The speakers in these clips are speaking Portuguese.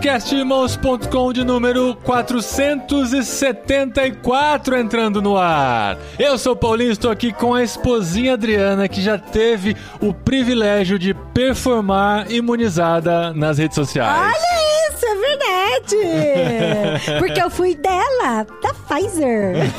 Podcastirmãos.com de número 474 entrando no ar. Eu sou o Paulinho, estou aqui com a esposinha Adriana, que já teve o privilégio de performar imunizada nas redes sociais. Olha isso, é verdade! Porque eu fui dela, da Pfizer.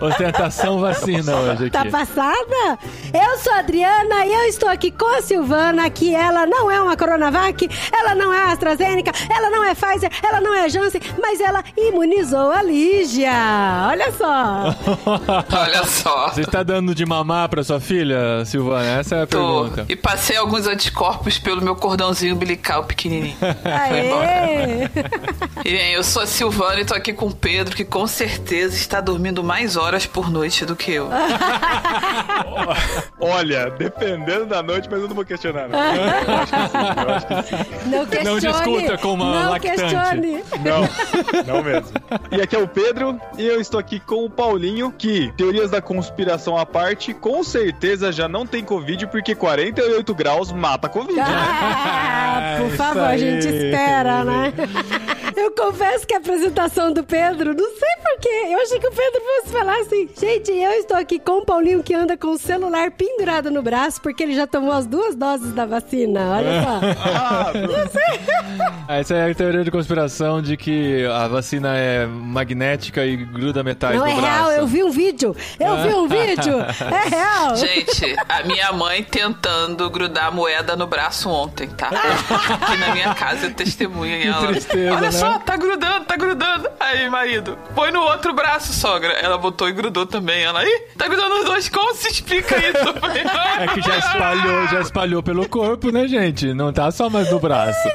Ostentação vacina hoje aqui. Tá passada? Eu sou a Adriana e eu estou aqui com a Silvana, que ela não é uma Coronavac, ela não é AstraZeneca, ela não é Pfizer, ela não é Janssen, mas ela imunizou a Lígia. Olha só. Olha só. Você está dando de mamar pra sua filha, Silvana? Essa é a Tô. pergunta. E passei alguns anticorpos pelo meu cordãozinho umbilical pequenininho. Foi embora. Aê! E bem, eu sou a Silvana e tô aqui com o Pedro, que com certeza está dormindo mais horas por noite do que eu. Olha, dependendo da noite, mas eu não vou questionar. Não, eu acho que sim, eu acho que sim. Não questione. discuta com uma Não lactante. questione. Não, não mesmo. E aqui é o Pedro, e eu estou aqui com o Paulinho, que, teorias da conspiração à parte, com certeza já não tem Covid, porque 48 graus mata Covid. Ah, por Isso favor, a gente espera, né? Eu confesso que a apresentação do Pedro, não sei porquê, eu achei que o Pedro fosse falar assim, gente, eu estou aqui com o Paulinho que anda com o celular pendurado no braço porque ele já tomou as duas doses da vacina, olha só. Ah, Essa é a teoria de conspiração de que a vacina é magnética e gruda metade Não do é braço. real, eu vi um vídeo, eu vi um vídeo, é real. Gente, a minha mãe tentando grudar a moeda no braço ontem, tá? Aqui na minha casa eu testemunha e ela. tristeza, Olha né? Só, tá grudando, tá grudando. Aí, marido, põe no outro braço, sogra. Ela botou e grudou também. Ela, ih, tá grudando os dois, como se explica isso? Falei, É que já espalhou, já espalhou pelo corpo, né, gente? Não tá só mais no braço.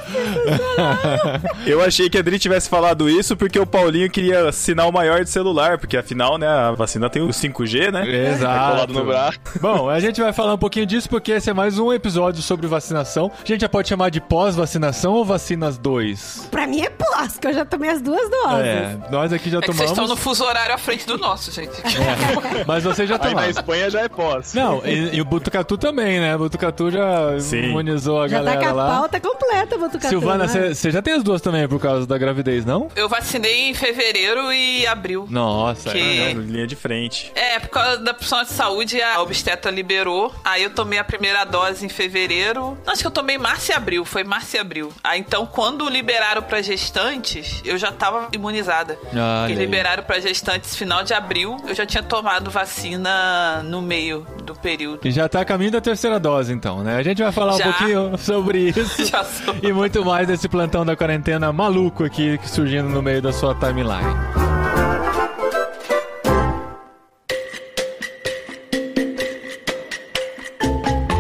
Eu achei que a Adri tivesse falado isso porque o Paulinho queria sinal maior de celular, porque afinal, né, a vacina tem o 5G, né? Exato. colado no braço. Bom, a gente vai falar um pouquinho disso porque esse é mais um episódio sobre vacinação. A gente já pode chamar de pós-vacinação ou vacinas 2? Pra mim é pós, que eu já tomei as duas doses. É, nós aqui já É que vocês tomamos. estão no fuso horário à frente do nosso, gente. É, mas você já Aí na tomou. Espanha já é pós. Não, e, e o Butucatu também, né? O Butucatu já Sim. imunizou a Já tá galera com a lá. pauta completa, Botucatu. Silvana, né? você já tem as duas também por causa da gravidez, não? Eu vacinei em fevereiro e abril. Nossa, Que- é. É, linha de frente. É, por causa da profissional de saúde, a obstetra liberou. Aí eu tomei a primeira dose em fevereiro. Acho que eu tomei março e abril, foi março e abril. Aí então, quando liberaram pra gestantes, eu já tava imunizada. Porque aí. liberaram pra gestantes final de abril, eu já tinha tomado vacina no meio do período. E já tá a caminho da terceira dose, então, né? A gente vai falar um Já. pouquinho sobre isso. E muito mais desse plantão da quarentena maluco aqui surgindo no meio da sua timeline.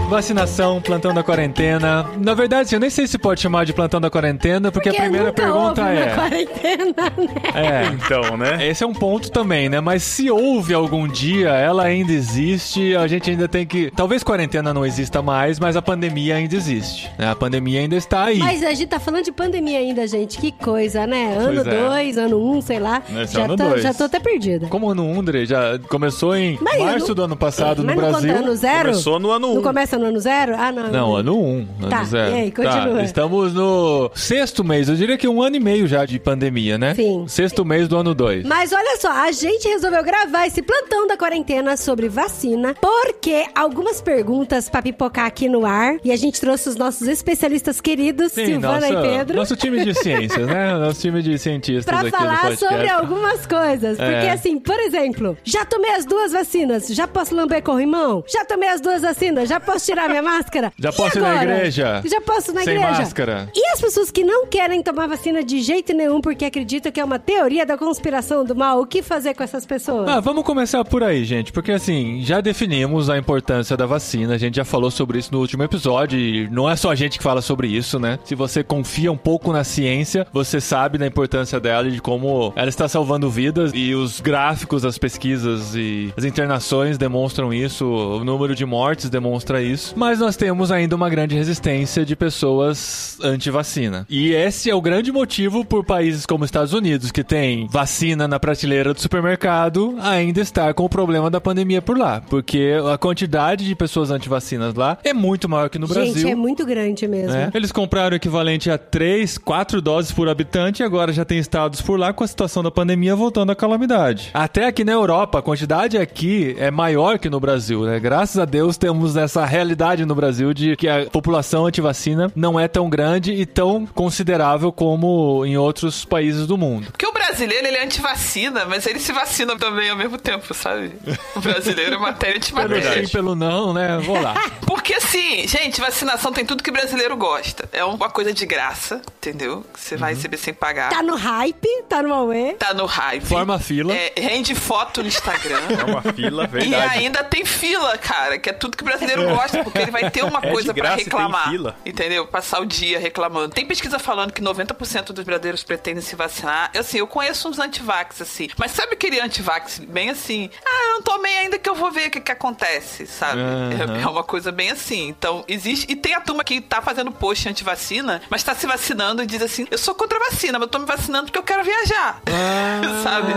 Vacinação, plantão da quarentena. Na verdade, assim, eu nem sei se pode chamar de plantão da quarentena, porque, Porque a primeira nunca pergunta houve é. quarentena, né? É, Então, né? esse é um ponto também, né? Mas se houve algum dia, ela ainda existe, a gente ainda tem que. Talvez quarentena não exista mais, mas a pandemia ainda existe. né? A pandemia ainda está aí. Mas a gente tá falando de pandemia ainda, gente. Que coisa, né? Ano Pois é. 2, ano 1, um, sei lá. Esse já, ano tô, dois. já tô até perdida. Como ano 1, André, já começou em Mas março não- do ano passado Mas no não Brasil. conta ano zero? Começou no ano Não 1. No ano zero? Ah, não. Não, ano 1. Um, ano Tá, zero. e aí, continua. Tá, estamos no sexto mês, eu diria que um ano e meio já de pandemia, né? Sim. Sexto mês do ano 2. Mas olha só, a gente resolveu gravar esse plantão da quarentena sobre vacina, porque algumas perguntas pra pipocar aqui no ar, e a gente trouxe os nossos especialistas queridos, Silvana e Pedro. Nosso time de ciências, né? Nosso time de cientistas Pra aqui falar sobre algumas coisas. Porque, É. assim, por exemplo, já tomei as duas vacinas, já posso lamber corrimão? Já tomei as duas vacinas, já posso tirar minha máscara? Já E posso ir na agora? igreja? Já posso ir na Sem igreja? máscara? E as pessoas que não querem tomar vacina de jeito nenhum porque acreditam que é uma teoria da conspiração do mal, o que fazer com essas pessoas? Ah, vamos começar por aí, gente, porque assim, já definimos a importância da vacina, a gente já falou sobre isso no último episódio, e não é só a gente que fala sobre isso, né? Se você confia um pouco na ciência, você sabe da importância dela e de como ela está salvando vidas, e os gráficos das pesquisas e as internações demonstram isso, o número de mortes demonstra isso. Isso. Mas nós temos ainda uma grande resistência de pessoas anti-vacina. E esse é o grande motivo por países como Estados Unidos, que tem vacina na prateleira do supermercado, ainda estar com o problema da pandemia por lá. Porque a quantidade de pessoas anti-vacinas lá é muito maior que no Gente, Brasil. é muito grande mesmo. É. Eles compraram o equivalente a 3, 4 doses por habitante e agora já tem estados por lá com a situação da pandemia voltando à calamidade. Até aqui na Europa, a quantidade aqui é maior que no Brasil, né? Graças a Deus temos essa realidade no Brasil de que a população antivacina não é tão grande e tão considerável como em outros países do mundo. Porque o brasileiro, ele é anti-vacina, mas ele se vacina também ao mesmo tempo, sabe? O brasileiro é matéria Pelo antimatéria. sim, pelo não, né? Vou lá. Porque assim, gente, vacinação tem tudo que brasileiro gosta. É uma coisa de graça, entendeu? Você vai receber sem pagar. Tá no hype, tá no Huawei. Tá no hype. Forma fila. É, rende foto no Instagram. É uma fila, E verdade. ainda tem fila, cara, que é tudo que o brasileiro gosta, porque ele vai ter uma É de coisa e tem reclamar. fila. Entendeu? Passar o dia reclamando. Tem pesquisa falando que 90% dos brasileiros pretendem se vacinar. Eu, assim, eu conheço uns antivax, assim. Mas sabe aquele antivax bem assim? Ah, eu não tomei ainda que eu vou ver o que, que acontece, sabe? Aham. É, é uma coisa bem assim. Então, existe. E tem a turma que tá fazendo post anti-vacina, mas tá se vacinando e diz assim: eu sou contra a vacina, mas eu tô me vacinando porque eu quero viajar. sabe?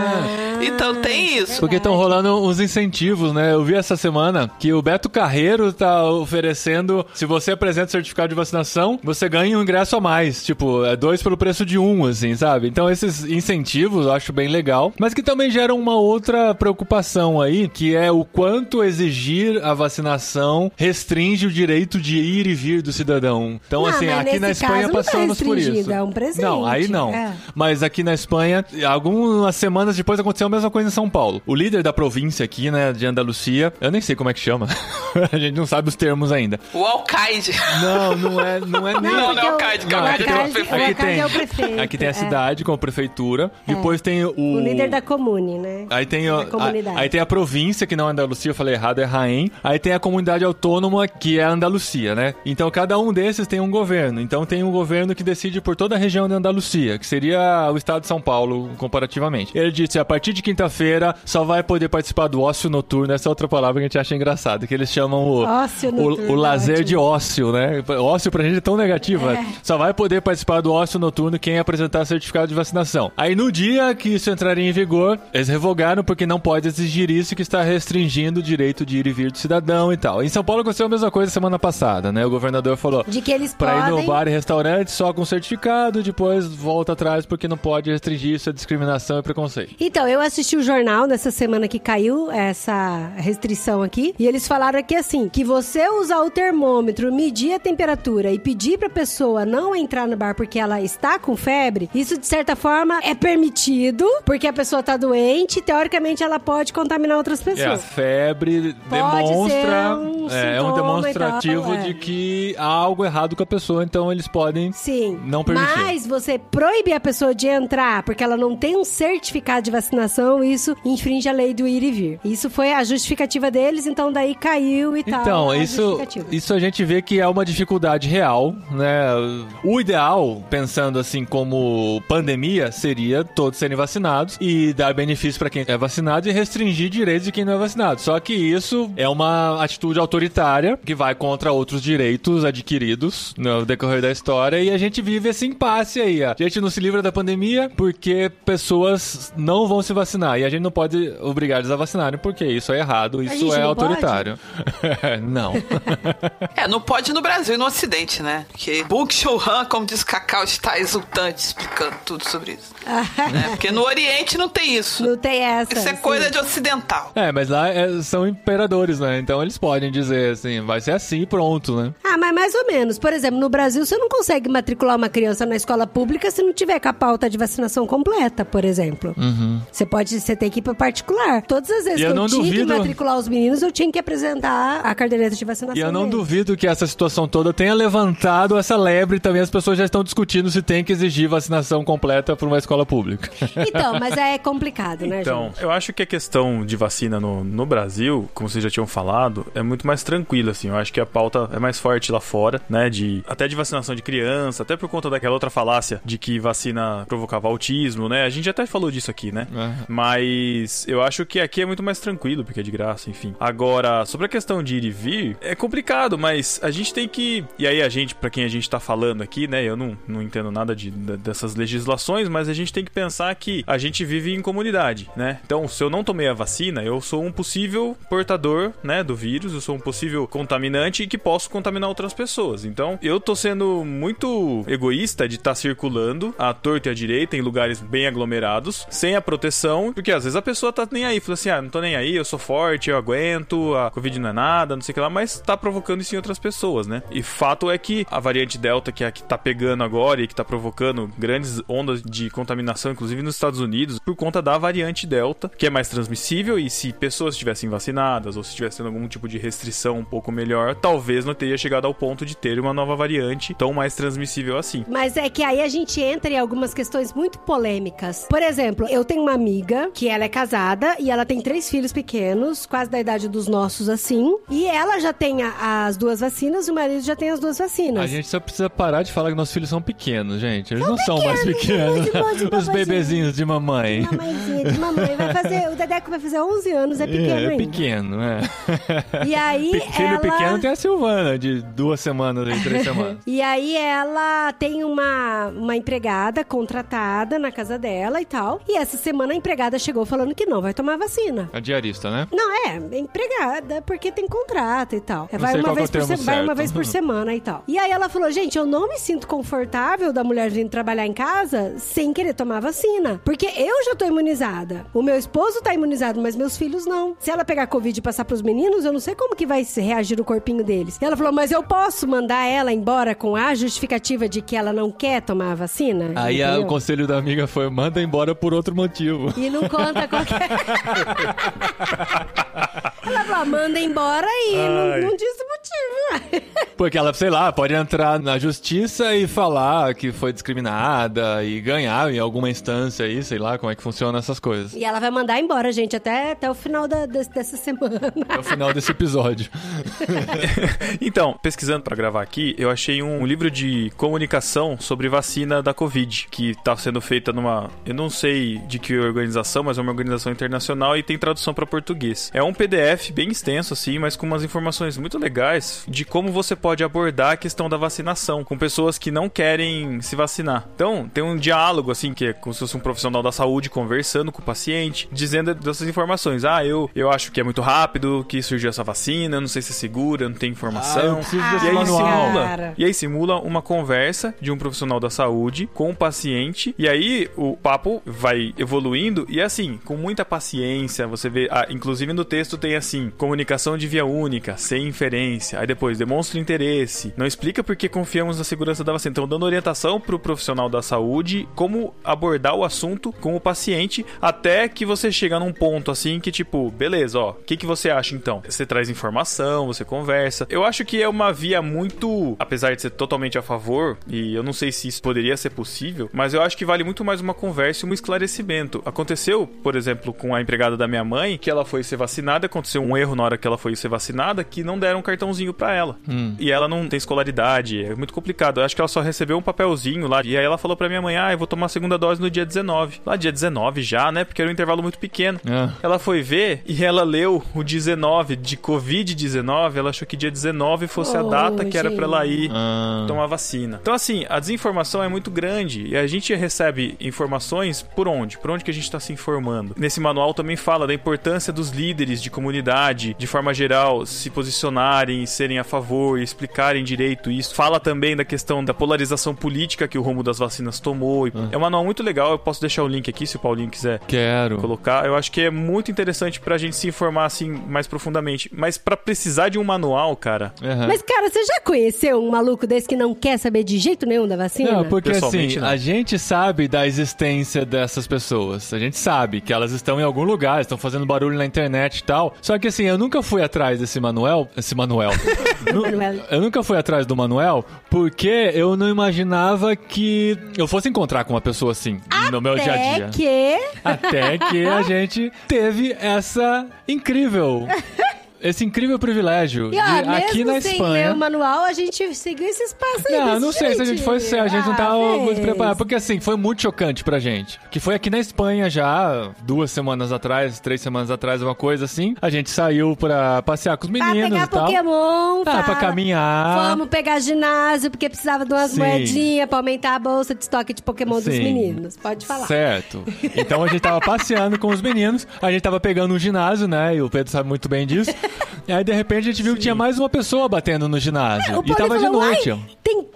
Então tem isso. Porque estão rolando uns incentivos, né? Eu vi essa semana que o Beto Carreiro tá oferecendo, se você apresenta certificado de vacinação, você ganha um ingresso a mais. Tipo, é dois pelo preço de um, assim, sabe? Então esses incentivos eu acho bem legal, mas que também geram uma outra preocupação aí, que é o quanto exigir a vacinação restringe o direito de ir e vir do cidadão. Então, Não, assim, aqui na Espanha caso não tá passamos por isso. é um presente. Não, aí não. É. Mas aqui na Espanha, algumas semanas depois aconteceu a mesma coisa em São Paulo. O líder da província aqui, né, de Andalucia, eu nem sei como é que chama. a gente não sabe os termos ainda. O Alcaide. Não, não é, não é nem. Não, não é o o- Caide, o calma, aqui tem- Alcaide- o aqui Alcaide tem- é o prefeito. Aqui tem a é. cidade com a prefeitura. Depois tem o. O líder da comune, né? Aí tem, Da a- aí tem a província, que não é Andalucia, eu falei errado, é Raém. Aí tem a comunidade autônoma, que é Andalucia, né? Então cada um desses tem um governo. Então tem um governo que decide por toda a região de Andalucia, que seria o estado de São Paulo, comparativamente. Ele disse: a partir de quinta-feira só vai poder participar do ócio noturno. Essa é outra palavra que a gente acha engraçada, que eles chamam o, Ócio noturno, o, o lazer ótimo. de ócio, né? Ócio pra gente é tão negativo. É. né? Só vai poder participar do ócio noturno quem apresentar certificado de vacinação. Aí no dia que isso entraria em vigor, eles revogaram porque não pode exigir isso que está restringindo o direito de ir e vir do cidadão e tal. Em São Paulo aconteceu a mesma coisa semana passada, né? O governador falou De que eles pra ir no podem... bar e restaurante só com certificado, depois volta atrás porque não pode restringir isso, é discriminação e preconceito. Então, eu assisti o jornal nessa semana que caiu essa restrição aqui, e eles falaram aqui assim, que você usar o termômetro, medir a temperatura e pedir pra pessoa não entrar no bar porque ela está com febre, isso de certa forma é permitido, porque a pessoa tá doente, teoricamente ela pode contaminar outras É, a pessoas. febre Pode demonstra. um é, é um demonstrativo tal, é. de que há algo errado com a pessoa, então eles podem. Sim. Não permitir. Mas você proíbe a pessoa de entrar porque ela não tem um certificado de vacinação, isso infringe a lei do ir e vir. Isso foi a justificativa deles, então daí caiu e tal. Então, isso, isso a gente vê que é uma dificuldade real, né? O ideal, pensando assim como pandemia, seria todos serem vacinados e dar benefício para quem é vacinado e restringir direitos de quem não é vacinado. Só que isso é uma atitude autoritária que vai contra outros direitos adquiridos no decorrer da história e a gente vive esse impasse aí. A gente não se livra da pandemia porque pessoas não vão se vacinar e a gente não pode obrigar eles a vacinarem porque isso é errado, isso é autoritário. não. É, não pode no Brasil e no Ocidente, né? Porque Bung Chou-han, como diz Cacau, está exultante explicando tudo sobre isso. Né? Porque no Oriente não tem isso. Não tem essa. Isso é sim. coisa de ocidental. É, mas lá é- são imperadores, né? Então eles podem dizer assim, vai ser assim e pronto, né? Ah, mas mais ou menos. Por exemplo, no Brasil, você não consegue matricular uma criança na escola pública se não tiver com a pauta de vacinação completa, por exemplo. Você pode, você tem que ir para particular. Todas as vezes E eu que eu não tinha que duvido- matricular os meninos, eu tinha que apresentar a caderneta de vacinação. E eu não deles. duvido que essa situação toda tenha levantado essa lebre também. As pessoas já estão discutindo se tem que exigir vacinação completa para uma escola pública. Público. Então, mas é complicado, né, Então, gente? eu acho que a questão de vacina no, no Brasil, como vocês já tinham falado, é muito mais tranquila, assim. Eu acho que a pauta é mais forte lá fora, né? De, até de vacinação de criança, até por conta daquela outra falácia de que vacina provocava autismo, né? A gente até falou disso aqui, né? É. Mas eu acho que aqui é muito mais tranquilo, porque é de graça, enfim. Agora, sobre a questão de ir e vir, é complicado, mas a gente tem que. E aí, a gente, pra quem a gente tá falando aqui, né? Eu não, não entendo nada de, de- dessas legislações, mas a gente tem que pensar que a gente vive em comunidade, né? Então, se eu não tomei a vacina, eu sou um possível portador, né, do vírus, eu sou um possível contaminante e que posso contaminar outras pessoas. Então, eu tô sendo muito egoísta de estar circulando à torta e à direita em lugares bem aglomerados, sem a proteção, porque às vezes a pessoa tá nem aí, fala assim: "Ah, não tô nem aí, eu sou forte, eu aguento, a Covid não é nada, não sei o que lá", mas tá provocando isso em outras pessoas, né? E fato é que a variante Delta que é a que tá pegando agora e que tá provocando grandes ondas de contaminação, inclusive nos Estados Unidos, por conta da variante Delta, que é mais transmissível e se pessoas estivessem vacinadas ou se estivesse tendo algum tipo de restrição um pouco melhor, talvez não teria chegado ao ponto de ter uma nova variante tão mais transmissível assim. Mas é que aí a gente entra em algumas questões muito polêmicas. Por exemplo, eu tenho uma amiga que ela é casada e ela tem três filhos pequenos, quase da idade dos nossos, assim. E ela já tem a- as duas vacinas e o marido já tem as duas vacinas. A gente só precisa parar de falar que nossos filhos são pequenos, gente. Eles não são mais pequenos, pequenos. boa, de boa, Os. Bebezinhos de mamãe. Mamãezinha de mamãe vai fazer. O Dedeco vai fazer 11 anos, é pequeno É, é ainda. pequeno, é. E aí Pe- Filho ela... pequeno tem a Silvana, de duas semanas e três semanas. E aí ela tem uma, uma empregada contratada na casa dela e tal. E essa semana a empregada chegou falando que não vai tomar vacina. A diarista, né? Não, é, empregada, porque tem contrato e tal. É, vai uma é vez por vai uma vez por semana e tal. E aí ela falou: "Gente, eu não me sinto confortável da mulher vindo trabalhar em casa sem querer tomar vacina, porque eu já tô imunizada. O meu esposo tá imunizado, mas meus filhos não. Se ela pegar covid e passar pros meninos, eu não sei como que vai reagir o corpinho deles". E ela falou: "Mas eu posso mandar ela embora com a justificativa de que ela não quer tomar a vacina?" Aí a- o conselho da amiga foi: manda embora por outro motivo. E não conta qualquer. Ela falou, manda embora e não, não diz o motivo. Porque ela, sei lá, pode entrar na justiça e falar que foi discriminada e ganhar em alguma instância aí, sei lá como é que funciona essas coisas. E ela vai mandar embora, gente, até, até o final da, desse- dessa semana. Até o final desse episódio. Então, pesquisando pra gravar aqui, eu achei um, um livro de comunicação sobre vacina da Covid, que tá sendo feita numa, eu não sei de que organização, mas é uma organização internacional e tem tradução pra português. É um PDF bem extenso assim, mas com umas informações muito legais de como você pode abordar a questão da vacinação com pessoas que não querem se vacinar. Então, tem um diálogo assim que é como se fosse um profissional da saúde conversando com o paciente, dizendo dessas informações. Ah, eu, eu acho que é muito rápido que surgiu essa vacina, eu não sei se é segura, não tem informação. Ah, E aí, manual. simula, Cara. e aí simula uma conversa de um profissional da saúde com o paciente. E aí o papo vai evoluindo. E assim, com muita paciência, você vê. ah, inclusive no texto tem assim: comunicação de via única, sem inferência. Aí depois, demonstra interesse. Não explica porque confiamos na segurança da vacina. Então, dando orientação pro profissional da saúde como abordar o assunto com o paciente até que você chega num ponto assim que, tipo, beleza, ó, o que, que você acha então? Você traz informação, você conversa. Eu acho que é uma via muito, apesar de ser totalmente a favor, e eu não sei se isso poderia ser possível, mas eu acho que vale muito mais uma conversa e um esclarecimento. Aconteceu, por exemplo, com a empregada da minha mãe, que ela foi ser vacinada, aconteceu um erro na hora que ela foi ser vacinada, que não deram um cartãozinho pra ela. E ela não tem escolaridade, é muito complicado. Eu acho que ela só recebeu um papelzinho lá, e aí ela falou pra minha mãe: "Ah, eu vou tomar a segunda dose no dia 19". Lá dia 19 já, né? Porque era um intervalo muito pequeno. Ah. Ela foi ver e ela leu o 19 de Covid-19. Ela achou que dia 19 fosse a Oh, data que era pra ela ir Ah. tomar vacina. Então, assim, a desinformação é muito grande e a gente recebe informações por onde? Por onde que a gente está se informando? Nesse manual também fala da importância dos líderes de comunidade, de forma geral, se posicionarem, serem a favor e explicarem direito isso. Fala também da questão da polarização política que o rumo das vacinas tomou. E É um manual muito legal, eu posso deixar o link aqui se o Paulinho quiser Quero. colocar. Eu acho que é muito interessante pra gente se informar assim mais profundamente. Mas pra precisar de um manual, cara, Aham. Mas, cara, você já conheceu um maluco desse que não quer saber de jeito nenhum da vacina? Não, porque assim, não. a gente sabe da existência dessas pessoas. A gente sabe que elas estão em algum lugar, estão fazendo barulho na internet e tal. Só que assim, eu nunca fui atrás desse Manuel. Esse Manuel. Nu- Manuel. Eu nunca fui atrás do Manuel porque eu não imaginava que eu fosse encontrar com uma pessoa assim no meu dia a Até dia. que... Até que a gente teve essa incrível. Esse incrível privilégio E de ó, mesmo aqui na sem Espanha. ler o manual, a gente seguiu esse espaço aí. Não, não sei se a gente foi jeitinho. a gente não tava Ah, muito fez. preparado, porque assim, foi muito chocante pra gente. Que foi aqui na Espanha já, duas semanas atrás, três semanas atrás, uma coisa assim. A gente saiu pra passear com os Pra meninos pegar e tal. Pokémon, Ah, fala, pra caminhar. Vamos pegar ginásio, porque precisava de umas Sim. moedinhas pra aumentar a bolsa de estoque de Pokémon dos Sim. meninos. Pode falar. Certo. Então a gente tava passeando com os meninos, a gente tava pegando um ginásio, né? E o Pedro sabe muito bem disso. E aí, de repente, a gente viu que tinha mais uma pessoa batendo no ginásio. O e tava Paulinho de falou, noite. "Uai, tem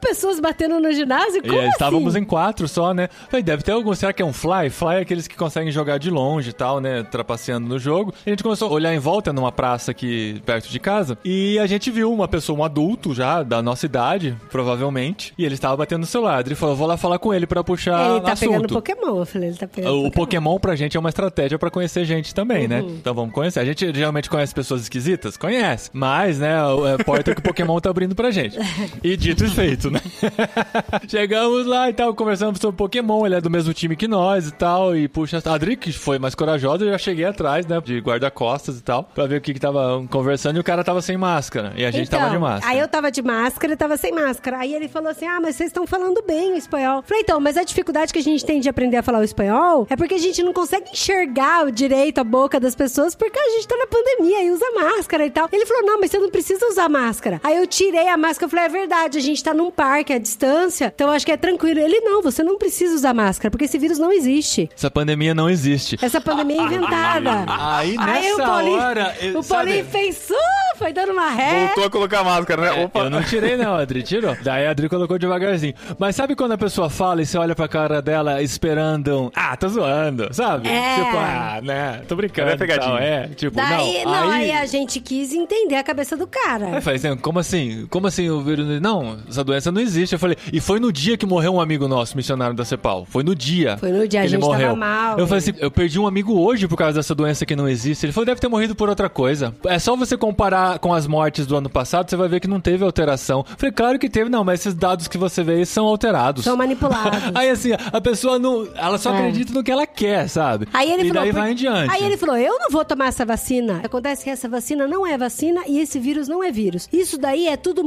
pessoas batendo no ginásio? Como E aí, assim? estávamos em quatro só, né? Falei, deve ter algum. Será que é um fly? Fly é aqueles que conseguem jogar de longe e tal, né? Trapaceando no jogo. A gente começou a olhar em volta numa praça aqui perto de casa. E a gente viu uma pessoa, um adulto já, da nossa idade, provavelmente. E ele estava batendo no celular. Ele falou: vou lá falar com ele pra puxar Ele tá assunto. pegando Pokémon. Eu falei, ele tá pegando O Pokémon pra gente é uma estratégia pra conhecer gente também, né? Então vamos conhecer. A gente geralmente conhece pessoas esquisitas? Conhece. Mas, né, o- é a porta que o Pokémon tá abrindo pra gente. E dito e feito, né? Chegamos lá e tal, conversamos sobre Pokémon. Ele é do mesmo time que nós e tal. E puxa, a Adri, que foi mais corajosa, eu já cheguei atrás, né? De guarda-costas e tal. Pra ver o que que tava conversando. E o cara tava sem máscara. E a gente então, tava de máscara. Aí eu tava de máscara e tava sem máscara. Aí ele falou assim: Ah, mas vocês estão falando bem o espanhol. Falei, então, mas a dificuldade que a gente tem de aprender a falar o espanhol é porque a gente não consegue enxergar direito a boca das pessoas porque a gente tá na pandemia e usa máscara e tal. Ele falou: Não, mas você não precisa usar máscara. Aí eu tirei a máscara e falei: É verdade, a gente tá num parque à distância, então acho que é tranquilo. Ele: Não, você não precisa usar máscara porque esse vírus não existe. Essa pandemia não existe. Essa pandemia é inventada. Aí, Aí nessa o Paulinho, hora. eu- o sabe- Paulinho fez, uh, foi dando uma ré. Voltou a colocar a máscara, né? Opa. Eu não tirei, não, a Adri tirou. Daí a Adri colocou devagarzinho. Mas sabe quando a pessoa fala e você olha pra cara dela esperando. um, Ah, tô zoando, sabe? É. Tipo, ah, né? Tô brincando. É pegadinha. tal, É, tipo, Daí, não. não, aí... aí a gente quis entender a cabeça do cara. Aí eu falei assim, como assim? Como assim o vírus? Não, essa doença não existe. Eu falei, e foi no dia que morreu um amigo nosso, missionário da Cepal. Foi no dia. Foi no dia, a que ele gente tava morreu. mal, Eu falei né? assim, eu perdi um amigo hoje por causa dessa doença que não existe. Ele falou, deve ter morrido por outra coisa. É só você comparar com as mortes do ano passado, você vai ver que não teve alteração. Eu falei, claro que teve, não, mas esses dados que você vê aí são alterados. São manipulados. Aí assim, a pessoa não. Ela só É. acredita no que ela quer, sabe? Aí ele e falou, daí por- vai em diante. Aí ele falou: Eu não vou tomar essa vacina. Acontece que essa vacina não é vacina e esse vírus não é vírus. Isso daí é tudo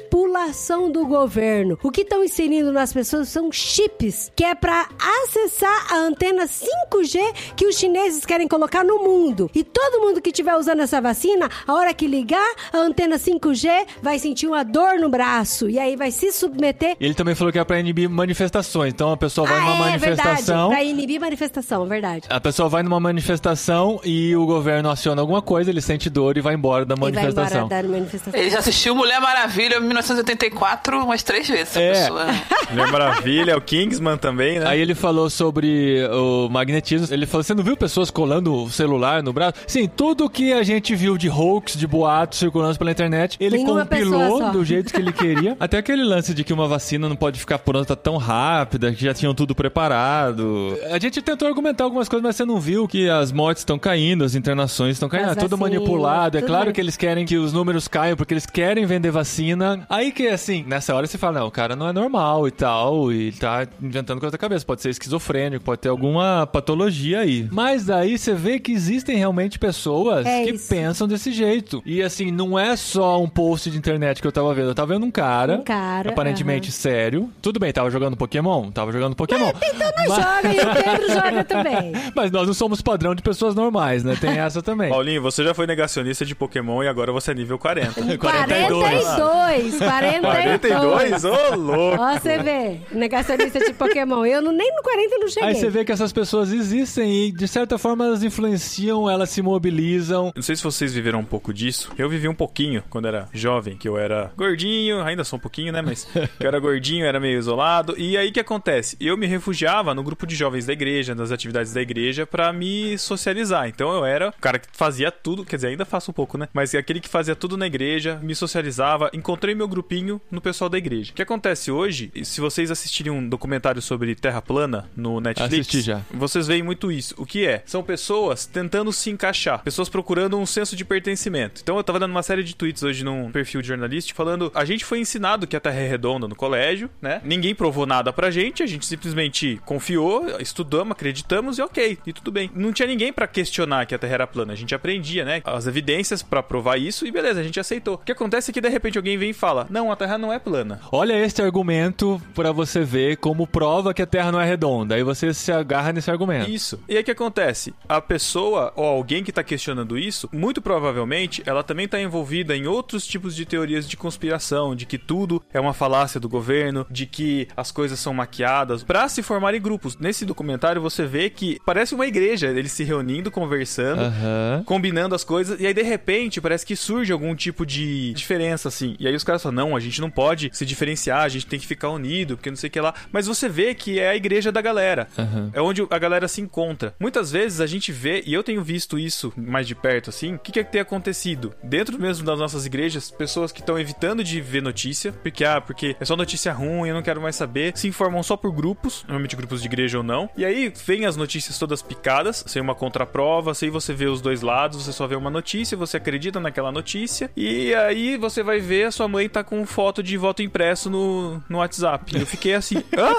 manipulação do governo. O que estão inserindo nas pessoas são chips, que é pra acessar a antena 5G que os chineses querem colocar no mundo. E todo mundo que estiver usando essa vacina, a hora que ligar a antena 5G, vai sentir uma dor no braço e aí vai se submeter. Ele também falou que é pra inibir manifestações. Então a pessoa vai ah, numa é manifestação. verdade. Pra inibir manifestação, verdade. A pessoa vai numa manifestação e o governo aciona alguma coisa, ele sente dor e vai embora da vai embora manifestação. da manifestação. Ele já assistiu Mulher Maravilha em 1984 umas três vezes, essa É. pessoa. Mulher Maravilha, o Kingsman também, né? Aí ele falou sobre o magnetismo. Ele falou: Você não viu pessoas colando o celular no braço? Sim, tudo que a gente viu de hoax, de boatos circulando pela internet, ele Nenhuma compilou do jeito que ele queria. Até aquele lance de que uma vacina não pode ficar pronta tão rápida, que já tinham tudo preparado. A gente tentou argumentar algumas coisas, mas você não viu que as mortes estão caindo, as internações estão caindo. É tudo manipulado. É tudo claro mani- que eles querem que os números caiam, porque eles querem vender vacina. Aí que, assim, nessa hora você fala, não, o cara não é normal e tal, e tá inventando coisa da cabeça. Pode ser esquizofrênico, pode ter alguma patologia aí. Mas daí você vê que existem realmente pessoas É que isso. pensam desse jeito. E, assim, não é só um post de internet que eu tava vendo. Eu tava vendo um cara, Um cara, aparentemente sério. Tudo bem, tava jogando Pokémon? Tava jogando Pokémon. Então nós joga e o Pedro joga também. Mas nós não somos padrão de pessoas normais, né? Tem essa também. Paulinho, você já foi negacionista de Pokémon e agora você é nível 40. 42. 42. 42? Ô, louco! Ó, você vê, negacionista de Pokémon. Eu não, nem no 40 eu não cheguei. Aí você vê que essas pessoas existem e, de certa forma, elas influenciam, elas se mobilizam. Não sei se vocês viveram um pouco disso. Eu vivi um pouquinho quando era jovem, que eu era gordinho, ainda sou um pouquinho, né? Mas eu era gordinho, era meio isolado. E aí o que acontece? Eu me refugiava no grupo de jovens da igreja, nas atividades da igreja, pra me socializar. Então eu era o cara que fazia tudo, quer dizer, ainda faço um pouco, né? Mas aquele que fazia tudo na igreja, me socializava. Encontrei meu grupinho no pessoal da igreja. O que acontece hoje, se vocês assistirem um documentário sobre Terra plana no Netflix, Assisti já. vocês veem muito isso. O que é? São pessoas tentando se encaixar, pessoas procurando um senso de pertencimento. Então eu tava dando uma série de tweets hoje num perfil de jornalístico falando: a gente foi ensinado que a Terra é redonda no colégio, né? Ninguém provou nada pra gente, a gente simplesmente confiou, estudamos, acreditamos e ok, e tudo bem. Não tinha ninguém pra questionar que a Terra era plana, a gente aprendia, né? As evidências pra provar isso e beleza, a gente aceitou. O que acontece é que de repente alguém vem e fala: não, a Terra não é plana. Olha este argumento pra você ver como prova que a Terra não é redonda. Aí você se agarra nesse argumento. Isso. E aí o que acontece? A pessoa ou alguém que tá questionando isso, muito provavelmente ela também tá envolvida em outros tipos de teorias de conspiração, de que tudo é uma falácia do governo, de que as coisas são maquiadas, pra se formarem grupos. Nesse documentário você vê que parece uma igreja, eles se reunindo, conversando, Aham. combinando as coisas, e aí de repente parece que surge algum tipo de diferença, assim. E aí os caras falam: não, a gente não pode se diferenciar, a gente tem que ficar unido, porque não sei o que lá. Mas você vê que é a igreja da galera. Aham. É onde a galera se encontra. Muitas vezes a gente vê, e eu tenho visto isso mais de perto, assim, o que, que é que tem acontecido? Dentro mesmo das nossas igrejas, pessoas que estão evitando de ver notícia, porque, ah, porque é só notícia ruim, eu não quero mais saber, se informam só por grupos, normalmente grupos de igreja ou não, e aí vem as notícias todas picadas, sem uma contraprova, sem você ver os dois lados, você só vê uma notícia, você acredita naquela notícia, e aí você vai ver a sua mãe tá com foto de voto impresso no, no WhatsApp. Eu fiquei assim, hã?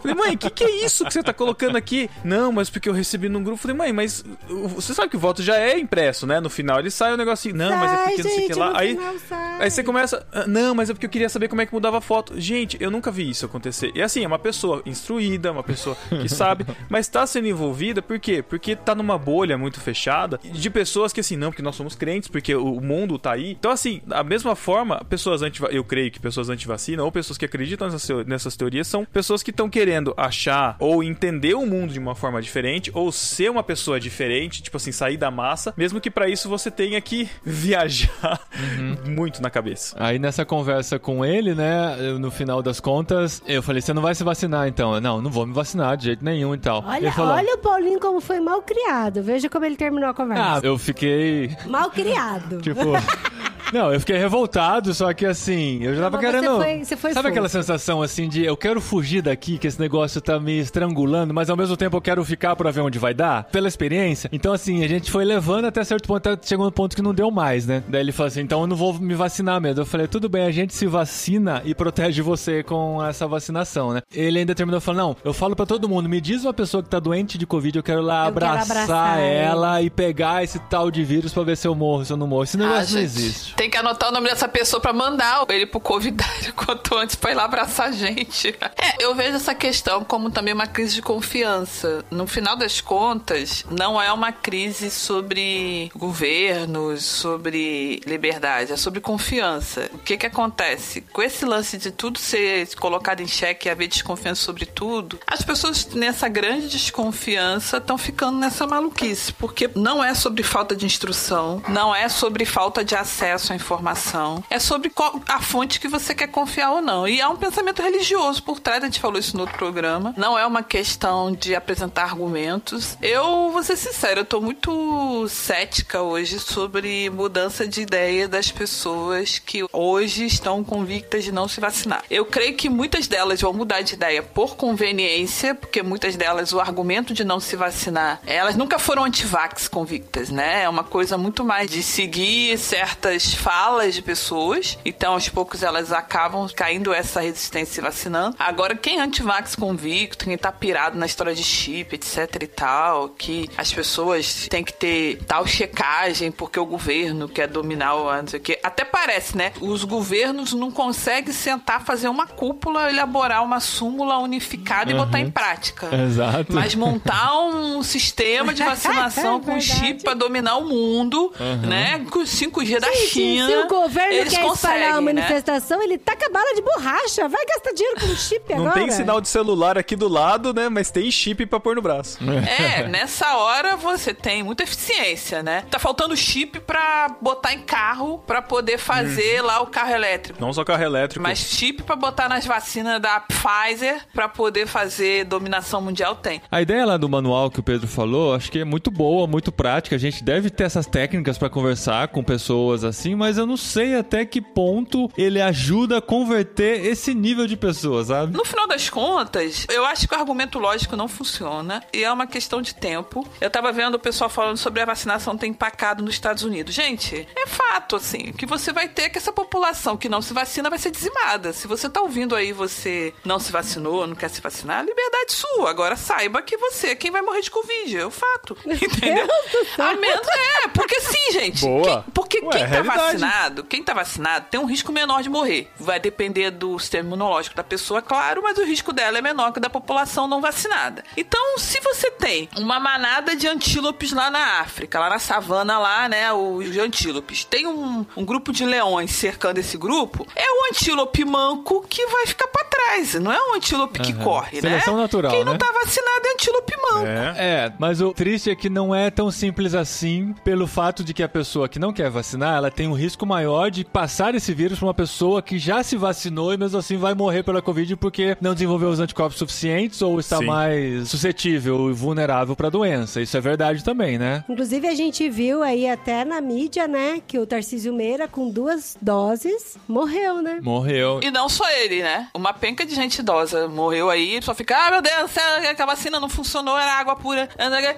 Falei, mãe, o que, que é isso que você tá colocando aqui? Não, mas porque eu recebi num grupo. Falei, mãe, mas você sabe que o voto já é impresso, né? No final ele sai o negocinho. Não, mas é porque não sei o que gente, lá. Aí, final aí você começa. "Ah, Não, mas é porque eu queria saber como é que mudava a foto. Gente, eu nunca vi isso acontecer. E assim, é uma pessoa instruída, uma pessoa que sabe, mas tá sendo envolvida por quê? Porque tá numa bolha muito fechada de pessoas que assim, não, porque nós somos crentes, porque o mundo tá aí. Então, assim, da mesma forma, pessoas anti eu creio que pessoas anti-vacina ou pessoas que acreditam nessas, teo- nessas teorias são pessoas que estão querendo achar ou entender o mundo de uma forma diferente ou ser uma pessoa diferente, tipo assim, sair da massa, mesmo que pra isso você tenha que viajar muito na cabeça. Aí nessa conversa com ele, né, eu, no final das contas, eu falei, você não vai se vacinar então? Eu, Não, não vou me vacinar de jeito nenhum e tal. Olha, ele falou, olha o Paulinho como foi mal criado. Veja como ele terminou a ah, conversa. eu fiquei, Mal criado. tipo... Não, eu fiquei revoltado, só que assim, eu já tava mas você querendo. foi- você foi Sabe fofo. aquela sensação assim de eu quero fugir daqui, que esse negócio tá me estrangulando, mas ao mesmo tempo eu quero ficar pra ver onde vai dar? Pela experiência. Então, assim, a gente foi levando até certo ponto, até chegou no ponto que não deu mais, né? Daí ele falou assim: então eu não vou me vacinar mesmo. Eu falei: tudo bem, a gente se vacina e protege você com essa vacinação, né? Ele ainda terminou falando: não, eu falo pra todo mundo, me diz uma pessoa que tá doente de Covid, eu quero lá Eu quero abraçar, abraçar ela e pegar esse tal de vírus pra ver se eu morro, se eu não morro. Esse negócio Ah, não existe. Tem que anotar o nome dessa pessoa pra mandar ele pro convidado quanto antes pra ir lá abraçar a gente. É, eu vejo essa questão como também uma crise de confiança. No final das contas, não é uma crise sobre governos, sobre liberdade, é sobre confiança. O que que acontece? Com esse lance de tudo ser colocado em xeque e haver desconfiança sobre tudo, as pessoas nessa grande desconfiança estão ficando nessa maluquice, porque não é sobre falta de instrução, não é sobre falta de acesso à informação, é sobre qual- a fonte que você quer confiar ou não. E há um pensamento religioso por trás, a gente falou isso no outro programa. Não é uma questão de apresentar argumentos. Eu, vou ser sincera, eu tô muito cética hoje sobre mudança de ideia das pessoas que hoje estão convictas de não se vacinar. Eu creio que muitas delas vão mudar de ideia por conveniência, porque muitas delas o argumento de não se vacinar, elas nunca foram antivax convictas, né? É uma coisa muito mais de seguir certas falas de pessoas. Então, aos poucos elas acabam caindo essa resistência e se vacinando. Agora, quem é antivax convicto, quem tá pirado na história de chip, etc e tal, que as pessoas têm que ter tal checagem porque o governo quer dominar o não sei o quê. Até parece, né? Os governos não conseguem sentar, fazer uma cúpula, elaborar uma súmula unificada e botar em prática. Exato. Mas montar um sistema de vacinação É com chip pra dominar o mundo, né? Com 5G da Gente, China. Se o governo eles quer espalhar uma né? manifestação, ele taca bala de borracha. Vai gastar dinheiro com chip Não agora. tem sinal de celular aqui do lado, né? Mas tem chip pra pôr no braço. É, nessa hora você tem muita eficiência, né? Tá faltando chip pra botar em carro pra poder fazer lá o carro elétrico. Não só carro elétrico. Mas chip pra botar nas vacinas da Pfizer pra poder fazer dominação mundial tem. A ideia lá do manual que o Pedro falou, acho que é muito boa, muito prática. A gente deve ter essas técnicas pra conversar com pessoas assim, assim, mas eu não sei até que ponto ele ajuda a converter esse nível de pessoa, sabe? No final das contas, eu acho que o argumento lógico não funciona e é uma questão de tempo. Eu tava vendo o pessoal falando sobre a vacinação ter empacado nos Estados Unidos. Gente, é fato, assim, que você vai ter que essa população que não se vacina vai ser dizimada. Se você tá ouvindo aí, você não se vacinou, não quer se vacinar, liberdade sua. Agora saiba que você é quem vai morrer de Covid. É o fato. Entendeu? A menos é, porque sim, gente. Boa. Quem- porque Ué, quem tá realidade. Vacinado, quem tá vacinado tem um risco menor de morrer. Vai depender do sistema imunológico da pessoa, claro, mas o risco dela é menor que o da população não vacinada. Então, se você tem uma manada de antílopes lá na África, lá na savana lá, né, os antílopes, tem um, um grupo de leões cercando esse grupo, é o antílope manco que vai ficar pra trás, não é um antílope que Aham. corre, Seleção né? natural, Quem não né? tá vacinado é antílope manco. É. É, mas o triste é que não é tão simples assim, pelo fato de que a pessoa que não quer vacinar, ela tem um risco maior de passar esse vírus para uma pessoa que já se vacinou e mesmo assim vai morrer pela Covid porque não desenvolveu os anticorpos suficientes ou está Sim. mais suscetível e vulnerável para a doença. Isso é verdade também, né? Inclusive, a gente viu aí até na mídia, né, que o Tarcísio Meira, com duas doses, morreu, né? Morreu. E não só ele, né? Uma penca de gente idosa morreu aí, só fica, ah, meu Deus, que a vacina não funcionou, era água pura.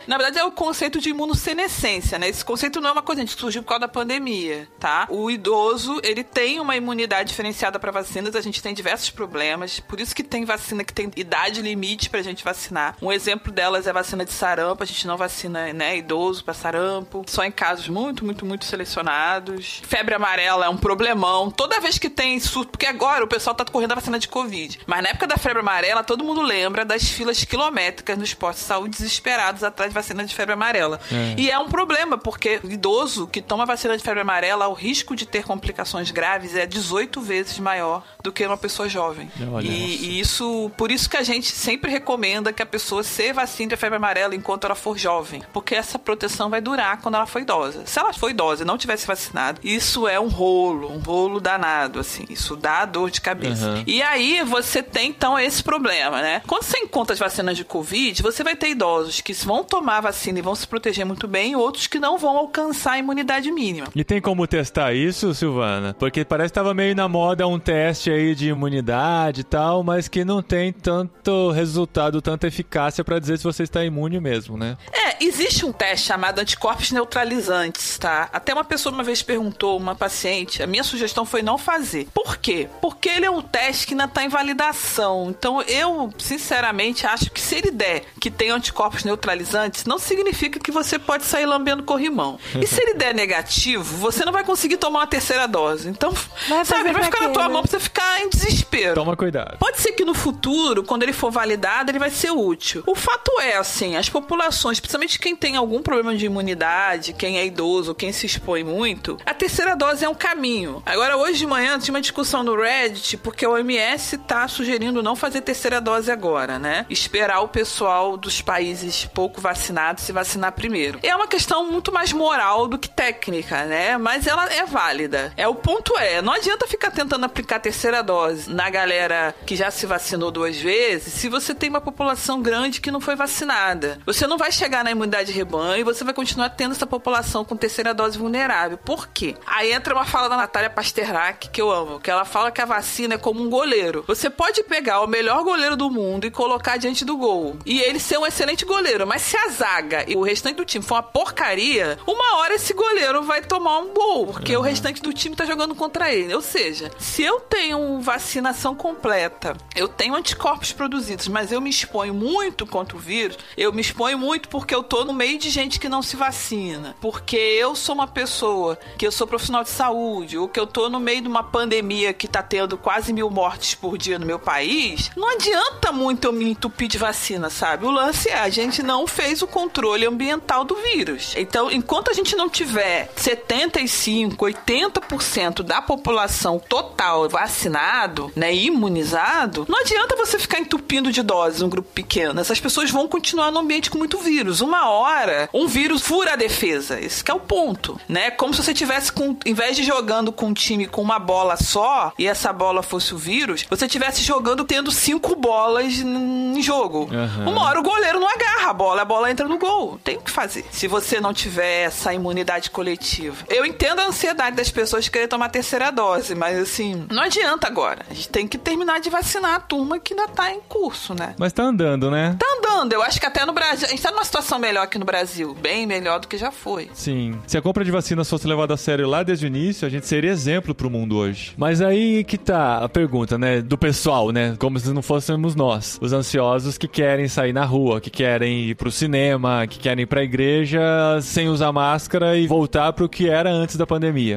Na verdade, é o conceito de imunossenescência, né? Esse conceito não é uma coisa gente, que surgiu por causa da pandemia, tá? O idoso, ele tem uma imunidade diferenciada para vacinas, a gente tem diversos problemas, por isso que tem vacina que tem idade limite pra gente vacinar. Um exemplo delas é a vacina de sarampo, a gente não vacina, né, idoso pra sarampo, só em casos muito, muito, muito selecionados. Febre amarela é um problemão. Toda vez que tem surto, porque agora o pessoal tá correndo a vacina de Covid. Mas na época da febre amarela, todo mundo lembra das filas quilométricas nos postos de saúde desesperados atrás de vacina de febre amarela. E é um problema, porque o idoso que toma vacina de febre amarela, risco de ter complicações graves é 18 vezes maior do que uma pessoa jovem. Olha, e, e isso, por isso que a gente sempre recomenda que a pessoa se vacine de febre amarela enquanto ela for jovem, porque essa proteção vai durar quando ela for idosa. Se ela for idosa e não tivesse vacinado, isso é um rolo, um rolo danado, assim. Isso dá dor de cabeça. Uhum. E aí você tem então esse problema, né? Quando você encontra as vacinas de Covid, você vai ter idosos que vão tomar a vacina e vão se proteger muito bem, e outros que não vão alcançar a imunidade mínima. E tem como testar isso, Silvana? Porque parece que tava meio na moda um teste aí de imunidade e tal, mas que não tem tanto resultado, tanta eficácia pra dizer se você está imune mesmo, né? É, existe um teste chamado anticorpos neutralizantes, tá? Até uma pessoa uma vez perguntou, uma paciente, a minha sugestão foi não fazer. Por quê? Porque ele é um teste que ainda tá em validação. Então eu, sinceramente, acho que se ele der que tem anticorpos neutralizantes, não significa que você pode sair lambendo corrimão. E se ele der negativo, você não vai conseguir tomar uma terceira dose. Então, Vai sabe, vai ficar na tua né? mão pra você ficar em desespero. Toma cuidado. Pode ser que no futuro, quando ele for validado, ele vai ser útil. O fato é, assim, as populações, principalmente quem tem algum problema de imunidade, quem é idoso, quem se expõe muito, a terceira dose é um caminho. Agora, hoje de manhã, tinha uma discussão no Reddit, porque a OMS tá sugerindo não fazer terceira dose agora, né? Esperar o pessoal dos países pouco vacinados se vacinar primeiro. É uma questão muito mais moral do que técnica, né? Mas ela é válida. É o ponto é, não adianta ficar tentando aplicar a terceira dose na galera que já se vacinou duas vezes, se você tem uma população grande que não foi vacinada. Você não vai chegar na imunidade de rebanho você vai continuar tendo essa população com terceira dose vulnerável. Por quê? Aí entra uma fala da Natália Pasternak, que eu amo, que ela fala que a vacina é como um goleiro. Você pode pegar o melhor goleiro do mundo e colocar diante do gol. E ele ser um excelente goleiro, mas se a zaga e o restante do time for uma porcaria, uma hora esse goleiro vai tomar um gol, porque o restante do time tá jogando contra ele. Ou seja, se eu tenho vacinação completa, eu tenho anticorpos produzidos, mas eu me exponho muito contra o vírus, eu me exponho muito porque eu tô no meio de gente que não se vacina, porque eu sou uma pessoa que eu sou profissional de saúde, ou que eu tô no meio de uma pandemia que tá tendo quase mil mortes por dia no meu país, não adianta muito eu me entupir de vacina, sabe? O lance é, a gente não fez o controle ambiental do vírus. Então, enquanto a gente não tiver 75, 80% da população total vacinado, né, imunizado, não adianta você ficar entupindo de doses um grupo pequeno. Essas pessoas vão continuar no ambiente com muito vírus. Uma hora, um vírus fura a defesa. Esse que é o ponto, né? Como se você tivesse com, em vez de jogando com um time com uma bola só e essa bola fosse o vírus, você tivesse jogando tendo cinco bolas em jogo. Aham. Uma hora o goleiro goleiro não agarra a bola, a bola entra no gol. Tem o que fazer. Se você não tiver essa imunidade coletiva. Eu entendo a ansiedade das pessoas querer tomar a terceira dose, mas assim, não adianta agora. A gente tem que terminar de vacinar a turma que ainda tá em curso, né? Mas tá andando, né? Tá andando. Eu acho que até no Brasil. A gente tá numa situação melhor aqui no Brasil. Bem melhor do que já foi. Sim. Se a compra de vacinas fosse levada a sério lá desde o início, a gente seria exemplo pro mundo hoje. Mas aí que tá a pergunta, né? Do pessoal, né? Como se não fôssemos nós. Os ansiosos que querem sair na rua, que querem ir pro cinema, que querem ir pra igreja sem usar máscara e voltar pro que era antes da pandemia.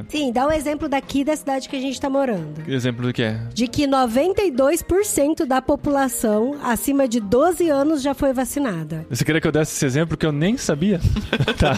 Sim, dá um exemplo daqui da cidade que a gente tá morando. Que exemplo do que é? De que 92% da população acima de 12 anos já foi vacinada. Você queria que eu desse esse exemplo que eu nem sabia? tá.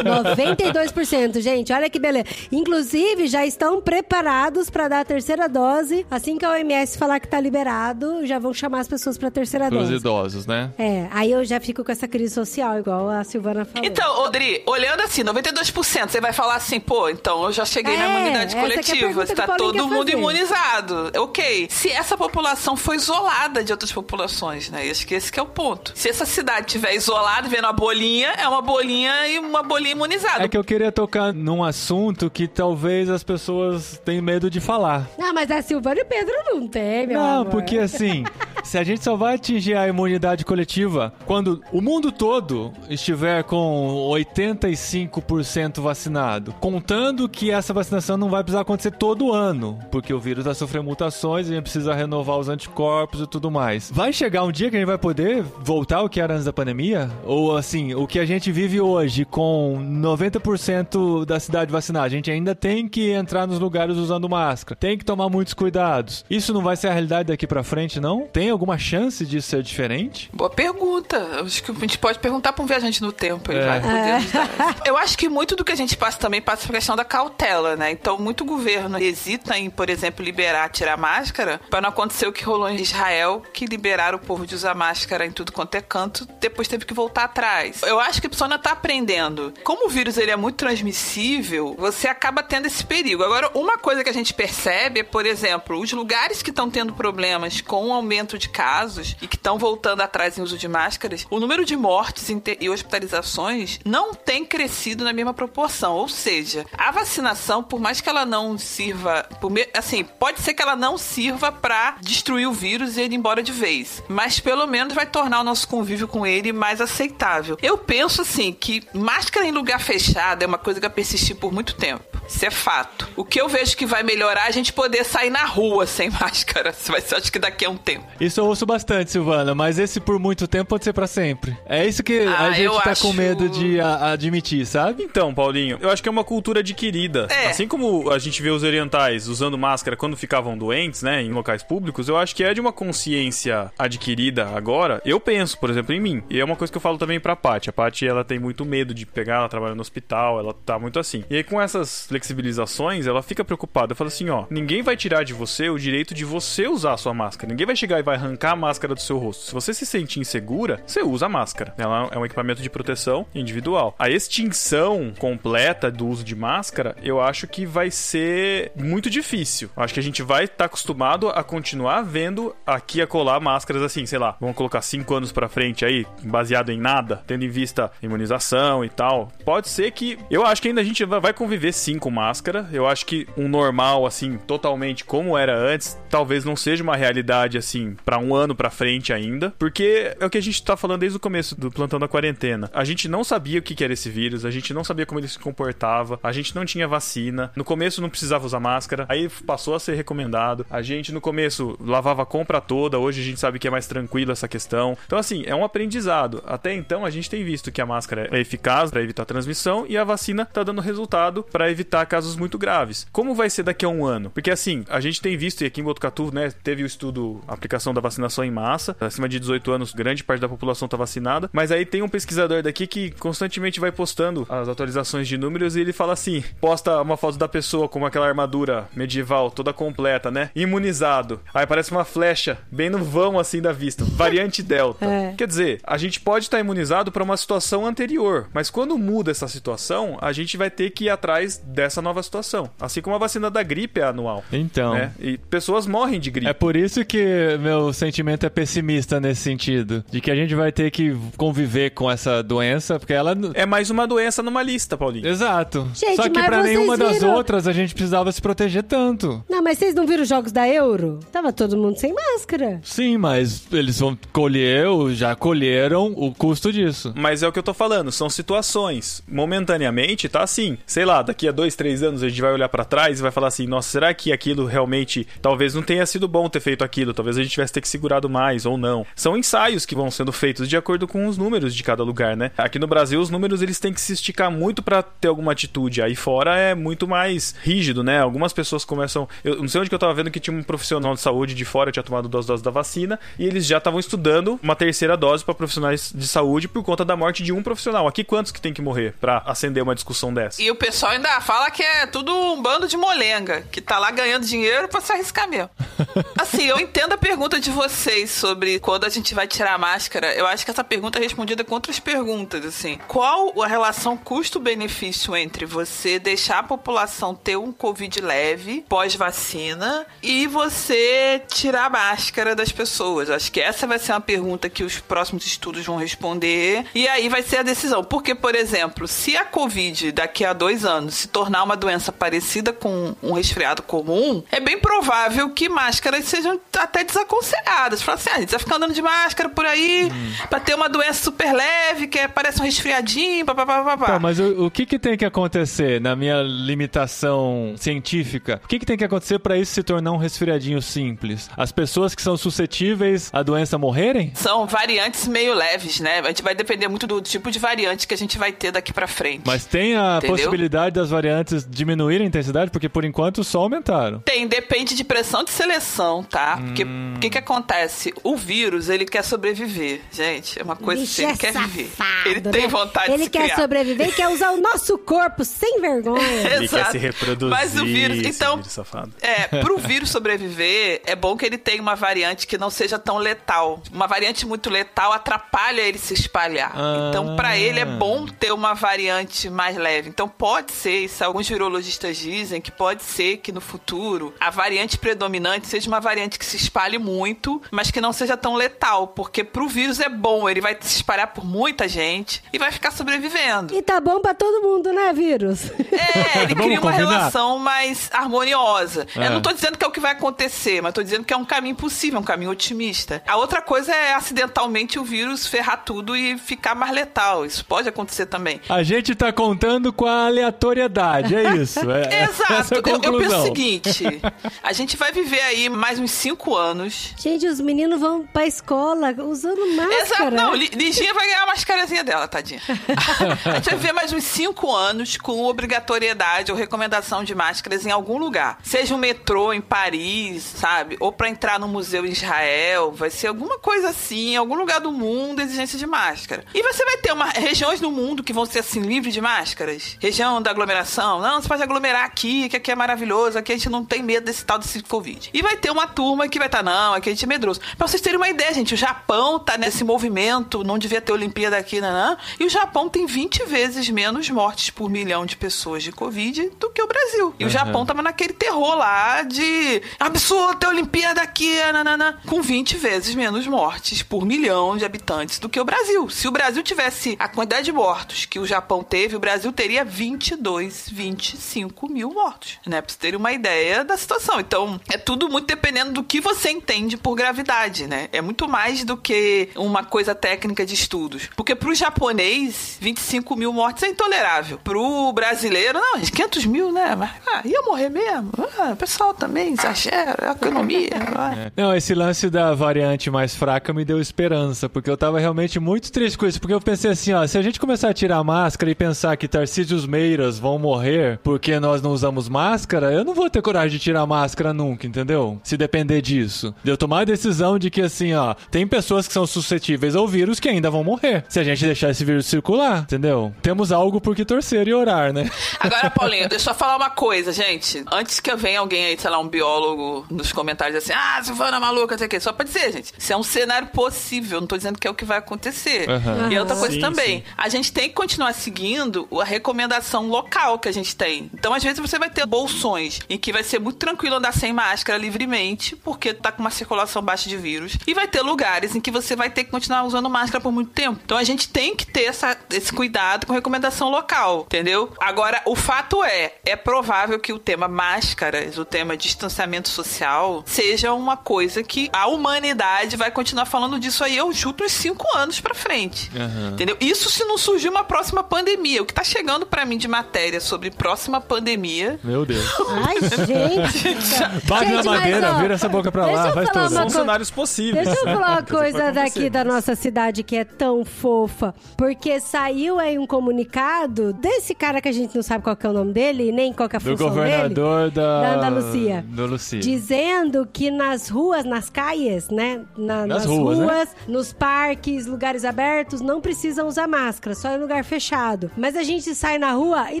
92%, gente, olha que beleza. Inclusive, já estão preparados para dar a terceira dose. Assim que a OMS falar que tá liberado, já vão chamar as pessoas pra terceira Pelos dose. idosos, né? É, aí eu já fico com essa crise social, igual a Silvana falou. Então, Odri, olhando assim, 92%, você vai falar assim, pô, então eu já cheguei na É, imunidade essa que é coletiva, está todo mundo fazer. imunizado. Ok. Se essa população foi isolada de outras populações, né? Acho que esse que é o ponto. Se essa cidade tiver isolada, vendo a bolinha, é uma bolinha e uma bolinha imunizada. É que eu queria tocar num assunto que talvez as pessoas tenham medo de falar. Não, mas a Silvana e o Pedro não tem, meu Não, amor. porque assim, se a gente só vai atingir a imunidade coletiva quando o mundo todo estiver com 85% vacinado, contando que essa vacinação não vai precisar acontecer todo ano, porque o vírus vai sofrer mutações e a gente precisa renovar os anticorpos e tudo mais. Vai chegar um dia que a gente vai poder voltar ao que era antes da pandemia? Ou assim, o que a gente vive hoje com 90% da cidade vacinada, a gente ainda tem que entrar nos lugares usando máscara, tem que tomar muitos cuidados. Isso não vai ser a realidade daqui pra frente, não? Tem alguma chance disso ser diferente? Boa pergunta. Acho que a gente pode perguntar para um viajante no tempo. Ele É. vai poder dar. Eu acho que muito do que a gente passa também passa por questão da cautela, né? Então, muito governo hesita em, por exemplo, liberar, tirar máscara, para não acontecer o que rolou em Israel, que liberaram o povo de usar máscara em tudo quanto é canto, depois teve que voltar atrás. Eu acho que a pessoa ainda tá aprendendo. Como o vírus ele é muito transmissível, você acaba tendo esse perigo. Agora, uma coisa que a gente percebe é, por exemplo, os lugares que estão tendo problemas com o aumento de casos e que estão voltando atrás em uso de máscaras, o número de mortes e hospitalizações não tem crescido na mesma proporção. Ou seja, a vacinação, por mais que ela não sirva, assim, pode ser que ela não sirva para destruir o vírus e ele ir embora de vez, mas pelo menos vai tornar o nosso convívio com ele mais aceitável. Eu penso assim que máscara em lugar fechado é uma coisa que vai persistir por muito tempo. Isso é fato. O que eu vejo que vai melhorar é a gente poder sair na rua sem máscara. Isso vai ser, acho que daqui a um tempo. Isso eu ouço bastante, Silvana, mas esse por muito tempo pode ser pra sempre. É isso que a Ah, gente eu tá acho- com medo de a- admitir, sabe? Então, Paulinho, eu acho que é uma cultura adquirida. É. Assim como a gente vê os orientais usando máscara quando ficavam doentes, né, em locais públicos, eu acho que é de uma consciência adquirida agora. Eu penso, por exemplo, em mim. E é uma coisa que eu falo também pra Paty. A Paty, ela tem muito medo de pegar, ela trabalha no hospital, ela tá muito assim. E aí, com essas flexibilizações, ela fica preocupada. Fala assim, ó, ninguém vai tirar de você o direito de você usar a sua máscara. Ninguém vai chegar e vai arrancar a máscara do seu rosto. Se você se sentir insegura, você usa a máscara. Ela é um equipamento de proteção individual. A extinção completa do uso de máscara, eu acho que vai ser muito difícil. Acho que a gente vai estar acostumado a continuar vendo aqui a colar máscaras assim, sei lá, vamos colocar cinco anos pra frente aí, baseado em nada, tendo em vista imunização e tal. Pode ser que eu acho que ainda a gente vai conviver sim com máscara. Eu acho que um normal assim, totalmente como era antes, talvez não seja uma realidade assim pra um ano pra frente ainda, porque é o que a gente tá falando desde o começo do plantão da quarentena. A gente não sabia o que que era esse vírus, a gente não sabia como ele se comportava, a gente não tinha vacina. No começo não precisava usar máscara, aí passou a ser recomendado. A gente no começo lavava a compra toda, hoje a gente sabe que é mais tranquilo essa questão. Então assim, é um aprendizado. Até então a gente tem visto que a máscara é eficaz para evitar transmissão e a vacina tá dando resultado para evitar casos muito graves. Como vai ser daqui a um ano? Porque assim, a gente tem visto e aqui em Botucatu, né, teve o estudo, a aplicação da vacinação em massa, acima de 18 anos, grande parte da população tá vacinada, mas aí tem um pesquisador daqui que constantemente vai postando as atualizações de números e ele fala assim, posta uma foto da pessoa com aquela armadura medieval toda completa, né, imunizado. Aí parece uma flecha bem no vão assim da vista, variante delta. É. Quer dizer, a gente pode estar imunizado para uma situação anterior, mas quando muda essa situação, a gente vai ter que ir atrás dessa essa nova situação. Assim como a vacina da gripe é anual. Então. Né? E pessoas morrem de gripe. É por isso que meu sentimento é pessimista nesse sentido. De que a gente vai ter que conviver com essa doença, porque ela. É mais uma doença numa lista, Paulinho. Exato. Gente, Só que mas pra vocês nenhuma das viram- outras a gente precisava se proteger tanto. Não, mas vocês não viram os jogos da Euro? Tava todo mundo sem máscara. Sim, mas eles vão colher, ou já colheram o custo disso. Mas é o que eu tô falando, são situações. Momentaneamente, tá assim. Sei lá, daqui a dois, três anos a gente vai olhar pra trás e vai falar assim: nossa, será que aquilo realmente. Talvez não tenha sido bom ter feito aquilo, talvez a gente tivesse ter que segurado mais ou não. São ensaios que vão sendo feitos de acordo com os números de cada lugar, né? Aqui no Brasil, os números eles têm que se esticar muito pra ter alguma atitude. Aí fora é muito mais rígido, né? Algumas pessoas começam. Eu não sei onde que eu tava vendo que tinha um profissional de saúde de fora tinha tomado duas doses da vacina e eles já estavam estudando uma terceira dose pra profissionais de saúde por conta da morte de um profissional. Aqui quantos que tem que morrer pra acender uma discussão dessa? E o pessoal ainda fala que é tudo um bando de molenga, que tá lá ganhando dinheiro pra se arriscar mesmo. Assim, eu entendo a pergunta de vocês sobre quando a gente vai tirar a máscara. Eu acho que essa pergunta é respondida com outras perguntas, assim. Qual a relação custo-benefício entre você deixar a população ter um Covid leve pós-vacina e você tirar a máscara das pessoas? Acho que essa vai ser uma pergunta que os próximos estudos vão responder. E aí vai ser a decisão. Porque, por exemplo, se a Covid daqui a dois anos se tornar uma doença parecida com um resfriado comum, é bem provável que máscaras sejam até desaconselhadas. Fala assim, ah, a gente vai ficar andando de máscara por aí pra ter uma doença super leve, que é- parece um resfriadinho, papapá. Tá, mas o, o que, que tem que acontecer na minha limitação científica? O que, que tem que acontecer pra isso se tornar um resfriadinho simples? As pessoas que são suscetíveis à doença morrerem? São variantes meio leves, né? A gente vai depender muito do tipo de variante que a gente vai ter daqui pra frente. Mas tem a Entendeu? possibilidade das variantes diminuírem a intensidade? Porque por enquanto só aumentaram. Tem, depende de pressão de seleção, tá? Porque o que que acontece? O vírus, ele quer sobreviver, gente. É uma coisa Bicho assim, ele é quer viver. safado, Ele tem né? vontade Ele de se quer criar. sobreviver e quer usar o nosso corpo sem vergonha. Ele quer se reproduzir. Mas o vírus, então, vírus safado. é, pro vírus sobreviver, é bom que ele tenha uma variante que não seja tão letal. Uma variante muito letal atrapalha ele se espalhar. Ah. Então, pra ele é bom ter uma variante mais leve. Então, pode ser, isso alguns virologistas dizem, que pode ser que no futuro a variante predominante seja uma variante que se espalhe muito, mas que não seja tão letal, porque pro vírus é bom, ele vai se espalhar por muita gente e vai ficar sobrevivendo. E tá bom pra todo mundo, né, vírus? É, ele Vamos cria uma combinar? relação mais harmoniosa. É. Eu não tô dizendo que é o que vai acontecer, mas tô dizendo que é um caminho possível, um caminho otimista. A outra coisa é acidentalmente o vírus ferrar tudo e ficar mais letal. Isso pode acontecer também. A gente tá contando com a aleatoriedade, é isso. É, Exato. Essa é a eu, eu penso o seguinte: a gente vai viver aí mais uns cinco anos. Gente, os meninos vão pra escola usando Exato. máscara. Não, Li- Liginha vai ganhar a mascarazinha dela, tadinha. a gente vai viver mais uns cinco anos com obrigatoriedade ou recomendação de máscaras em algum lugar. Seja um metrô em Paris, sabe? Ou pra entrar no museu em Israel. Vai ser alguma coisa assim, em algum lugar do mundo, exigência de máscara. E você vai ter uma, regiões no mundo que vão ser assim, livres de máscaras. Região da aglomeração. Não, você pode aglomerar aqui, que aqui é maravilhoso, aqui a gente não tem medo desse tal desse Covid. E vai ter uma turma que vai estar, não, aqui a gente é medroso. Pra vocês terem uma ideia, gente, o Japão tá nesse movimento, não devia ter Olimpíada aqui, né? não. E o Japão tem 20 vezes menos mortes por milhão de pessoas de Covid do que o Brasil. E o Japão tava naquele terror lá de absurdo ter Olimpíada aqui, nanana, com 20 vezes menos mortes por milhão de habitantes do que o Brasil. Se o Brasil tivesse a quantidade de mortos que o Japão teve, o Brasil teria 22, 25 mil mortos, né? Pra você terem uma ideia da situação. Então, é tudo muito dependendo do que você entende por gravidade, né? É muito mais do que uma coisa técnica de estudos. Porque pro japonês, 25 mil mortes é intolerável. Pro brasileiro, não, 500 mil, né? Mas, ah, ia morrer mesmo. Ah, o pessoal também exagera, a economia. ah. Não, esse lance da variante mais fraca me deu esperança, porque eu tava realmente muito triste com isso, porque eu pensei assim, ó, se a gente começar a tirar a máscara e pensar que Tarcísios Meiras vão morrer porque nós não usamos máscara, eu não vou ter coragem de tirar a máscara nunca, entendeu? Se depender disso. De eu tomar a decisão de que assim, ó, tem pessoas que são suscetíveis ao vírus que ainda vão morrer, se a gente deixar esse vírus circular, entendeu? Temos algo por que torcer e orar, né? Agora, Paulinho, deixa eu falar uma coisa, gente. Antes que venha alguém aí, sei lá, um biólogo nos comentários assim, ah, Silvana maluca, não sei o quê. Só pra dizer, gente, isso é um cenário possível, não tô dizendo que é o que vai acontecer. Aham. E outra coisa Sim, também, sim. a gente tem que continuar seguindo a recomendação local que a gente tem. Então, às vezes, você vai ter bolsões em que vai ser muito tranquilo andar sem máscara livremente, porque tá com uma circulação baixa de vírus. E vai ter lugares em que você vai ter que continuar usando máscara por muito tempo. Então, a gente tem que ter essa, esse cuidado com recomendação local, entendeu? Agora, o fato é, é provável que o tema máscaras, o tema distanciamento social, seja uma coisa que a humanidade vai continuar falando disso aí, eu chuto uns cinco anos pra frente. Aham. Entendeu? Isso se não surgir uma próxima pandemia. O que tá chegando pra mim de matéria sobre próxima pandemia. Meu Deus. Ai, gente. Bate na madeira, ó, vira essa boca pra lá, eu vai falar tudo. uma São cenários possíveis. Deixa eu né? falar uma coisa daqui da nossa cidade que é tão fofa. Porque saiu aí um comunicado desse cara que a gente não sabe qual que é o nome dele, nem qual que é a Do função governador da... Da Andalucia. Do Lucia. dele. Dizendo que nas ruas, nas caias, né? Na- Nas nas ruas, ruas, né? nos parques, lugares abertos, não precisam usar máscara, só em lugar fechado. Mas a gente sai na rua e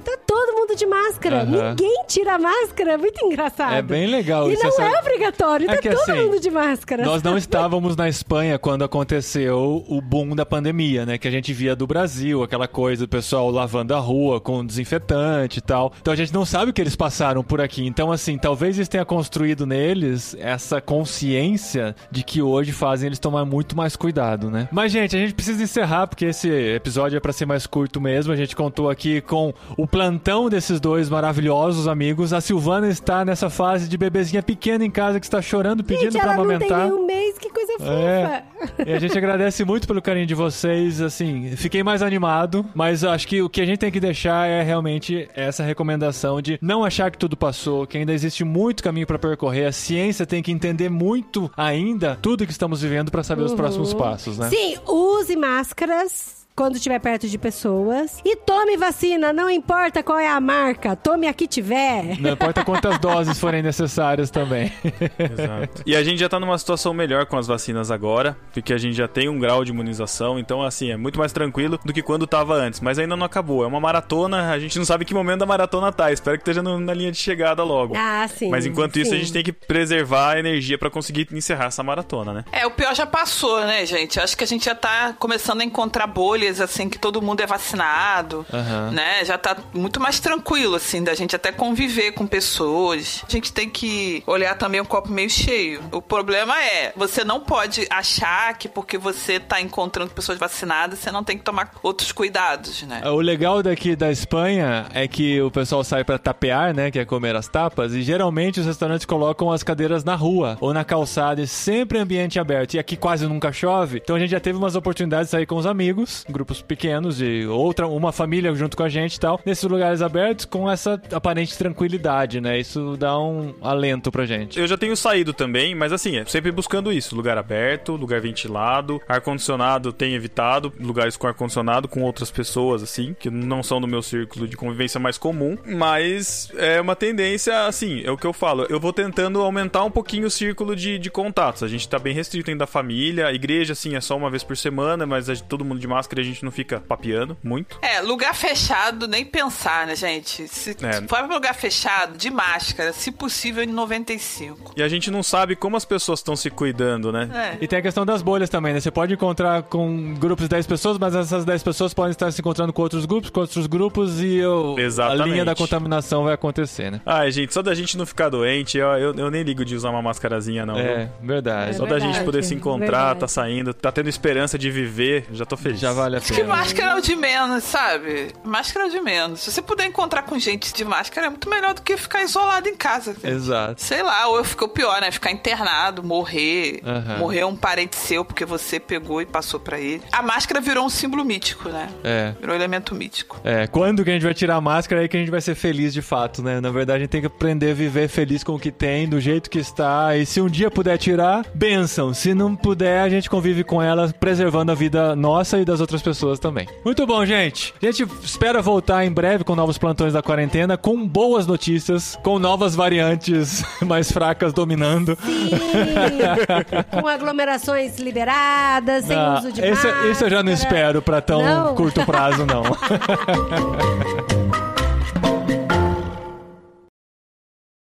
tá todo mundo de máscara. Aham. Ninguém tira a máscara. É muito engraçado. É bem legal E isso, não essa- é obrigatório. É tá todo assim, mundo de máscara. Nós não estávamos na Espanha quando aconteceu o boom da pandemia, né? Que a gente via do Brasil, aquela coisa do pessoal lavando a rua com desinfetante e tal. Então a gente não sabe o que eles passaram por aqui. Então, assim, talvez isso tenha construído neles essa consciência de que hoje fazem eles tomar muito mais cuidado, né? Mas, gente, a gente precisa encerrar porque esse episódio é pra ser mais curto mesmo. A gente contou aqui com o plantão desses dois maravilhosos amigos. A Silvana está nessa fase de bebezinha pequena em casa que está chorando, pedindo pra ela não tem amamentar. nenhum mês. Que coisa fofa. É. E a gente agradece muito pelo carinho de vocês, assim, fiquei mais animado, mas acho que o que a gente tem que deixar é realmente essa recomendação de não achar que tudo passou, que ainda existe muito caminho pra percorrer, a ciência tem que entender muito ainda tudo que estamos vivendo pra saber os próximos passos, né? Sim, use máscaras quando estiver perto de pessoas. E tome vacina, não importa qual é a marca. Tome a que tiver. Não importa quantas doses forem necessárias também. Exato. E a gente já tá numa situação melhor com as vacinas agora, porque a gente já tem um grau de imunização, então assim, é muito mais tranquilo do que quando tava antes. Mas ainda não acabou. É uma maratona, a gente não sabe que momento da maratona tá. Espero que esteja no- na linha de chegada logo. Ah, sim. Mas enquanto isso, a sim. gente tem que preservar a energia pra conseguir encerrar essa maratona, né? É, o pior já passou, né, gente? Acho que a gente já tá começando a encontrar assim, que todo mundo é vacinado, Aham. né? Já tá muito mais tranquilo, assim, da gente até conviver com pessoas. A gente tem que olhar também o copo meio cheio. O problema é, você não pode achar que porque você tá encontrando pessoas vacinadas, você não tem que tomar outros cuidados, né? O legal daqui da Espanha é que o pessoal sai pra tapear, né, que é comer as tapas, e geralmente os restaurantes colocam as cadeiras na rua ou na calçada, e sempre ambiente aberto. E aqui quase nunca chove, então a gente já teve umas oportunidades de sair com os amigos, grupos pequenos e outra uma família junto com a gente e tal, nesses lugares abertos com essa aparente tranquilidade, né? Isso dá um alento pra gente. Eu já tenho saído também, mas assim, é sempre buscando isso: lugar aberto, lugar ventilado, ar-condicionado tenho evitado, lugares com ar-condicionado com outras pessoas, assim, que não são do meu círculo de convivência mais comum. Mas é uma tendência, assim, é o que eu falo. Eu vou tentando aumentar um pouquinho o círculo de, de contatos. A gente tá bem restrito ainda da família. A igreja, assim, é só uma vez por semana, mas gente- todo mundo de máscara gente não fica papeando muito. É, lugar fechado, nem pensar, né, gente? Se É. for pra lugar fechado, de máscara, se possível, em 95. E a gente não sabe como as pessoas estão se cuidando, né? É. E tem a questão das bolhas também, né? Você pode encontrar com grupos de 10 pessoas, mas essas 10 pessoas podem estar se encontrando com outros grupos, com outros grupos e o- a Exatamente. linha da contaminação vai acontecer, né? Ai, gente, só da gente não ficar doente, eu, eu, eu nem ligo de usar uma mascarazinha, não. viu? É, verdade. Só da gente verdade, poder se encontrar, verdade. tá saindo, tá tendo esperança de viver, já tô feliz. Já vale a Que pena. máscara é o de menos, sabe? Máscara é o de menos. Se você puder encontrar com gente de máscara, é muito melhor do que ficar isolado em casa. Exato. Sei lá, ou ficou pior, né? Ficar internado, morrer. Aham. Morrer um parente seu porque você pegou e passou pra ele. A máscara virou um símbolo mítico, né? É. Virou um elemento mítico. É, quando que a gente vai tirar a máscara é aí que a gente vai ser feliz de fato, né? Na verdade, a gente tem que aprender a viver feliz com o que tem, do jeito que está. E se um dia puder tirar, benção. Se não puder, a gente convive com ela, preservando a vida nossa e das outras pessoas também. Muito bom, gente. A gente espera voltar em breve com novos plantões da quarentena, com boas notícias, com novas variantes mais fracas dominando. Sim, com aglomerações liberadas, sem Ah, uso de esse, máscara. esse eu já não espero pra tão Não? curto prazo, não.